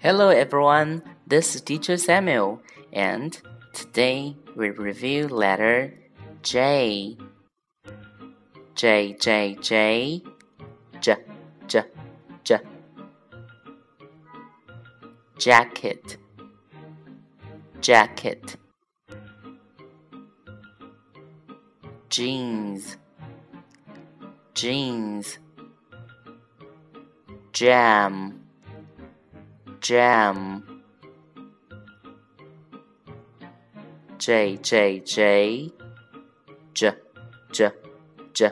Hello everyone, this is Teacher Samuel, and today we review letter J. J, J, J, J, J, J. Jacket, jacket. Jeans, jeans. Jam, jam. J, J, J, J, J, J.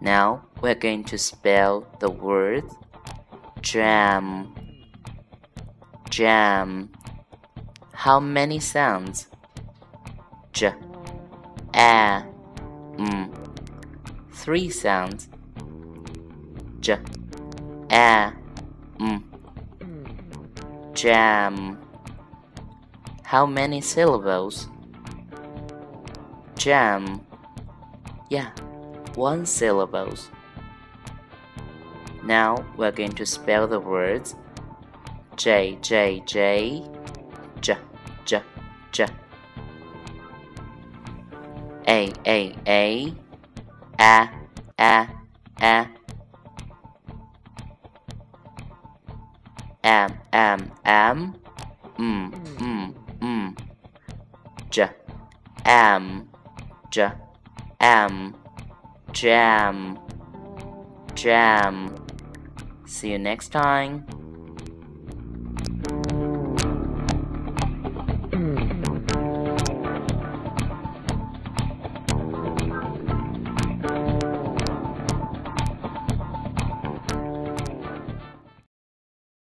Now we're going to spell the word jam. Jam. How many sounds? J, a, m. Three sounds. J, a, m. Jam. How many syllables? Jam. Yeah one syllables. Now we're going to spell the words J J J J J J A A A A A A M M M M M M J M J M jam, jam. See you next time.